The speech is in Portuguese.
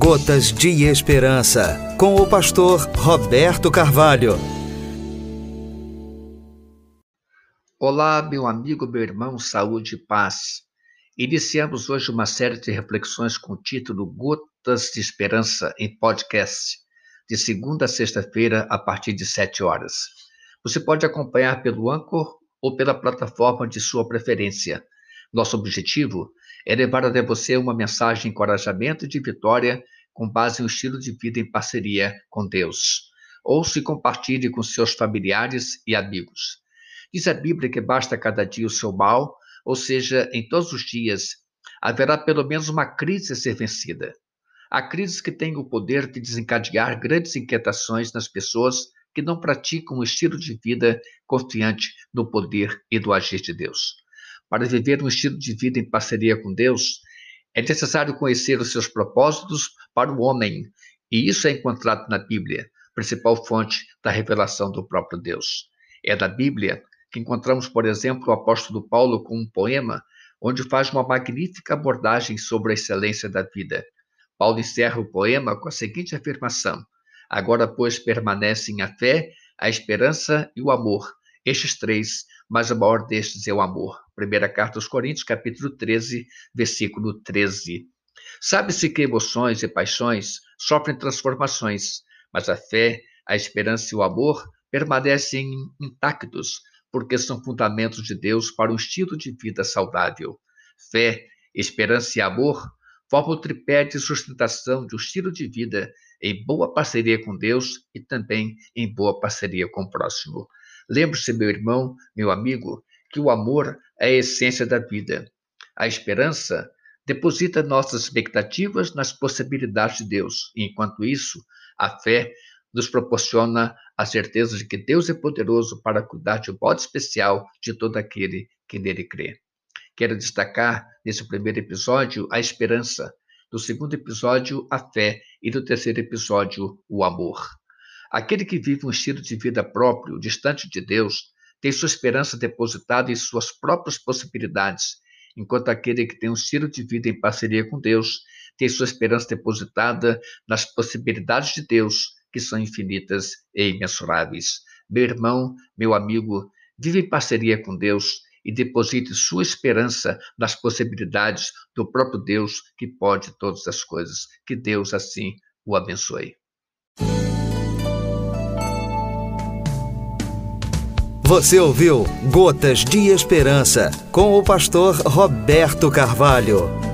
Gotas de Esperança, com o pastor Roberto Carvalho. Olá, meu amigo, meu irmão, saúde e paz. Iniciamos hoje uma série de reflexões com o título Gotas de Esperança em podcast, de segunda a sexta-feira, a partir de sete horas. Você pode acompanhar pelo Anchor ou pela plataforma de sua preferência. Nosso objetivo é levar até você uma mensagem de encorajamento e de vitória com base no estilo de vida em parceria com Deus. Ouça e compartilhe com seus familiares e amigos. Diz a Bíblia que basta cada dia o seu mal, ou seja, em todos os dias haverá pelo menos uma crise a ser vencida. Há crises que têm o poder de desencadear grandes inquietações nas pessoas que não praticam um estilo de vida confiante no poder e do agir de Deus. Para viver um estilo de vida em parceria com Deus, é necessário conhecer os seus propósitos para o homem, e isso é encontrado na Bíblia, principal fonte da revelação do próprio Deus. É da Bíblia que encontramos, por exemplo, o apóstolo Paulo com um poema onde faz uma magnífica abordagem sobre a excelência da vida. Paulo encerra o poema com a seguinte afirmação: Agora, pois, permanecem a fé, a esperança e o amor, estes três, mas o maior destes é o amor. Primeira carta aos Coríntios, capítulo 13, versículo 13. Sabe-se que emoções e paixões sofrem transformações, mas a fé, a esperança e o amor permanecem intactos, porque são fundamentos de Deus para um estilo de vida saudável. Fé, esperança e amor formam o tripé de sustentação de um estilo de vida em boa parceria com Deus e também em boa parceria com o próximo. Lembre-se, meu irmão, meu amigo, que o amor é a essência da vida. A esperança deposita nossas expectativas nas possibilidades de Deus, enquanto isso, a fé nos proporciona a certeza de que Deus é poderoso para cuidar de um modo especial de todo aquele que nele crê. Quero destacar nesse primeiro episódio a esperança, no segundo episódio, a fé e no terceiro episódio, o amor. Aquele que vive um estilo de vida próprio, distante de Deus, tem sua esperança depositada em suas próprias possibilidades, enquanto aquele que tem um estilo de vida em parceria com Deus tem sua esperança depositada nas possibilidades de Deus, que são infinitas e imensuráveis. Meu irmão, meu amigo, vive em parceria com Deus e deposite sua esperança nas possibilidades do próprio Deus que pode todas as coisas. Que Deus assim o abençoe. Você ouviu Gotas de Esperança com o pastor Roberto Carvalho.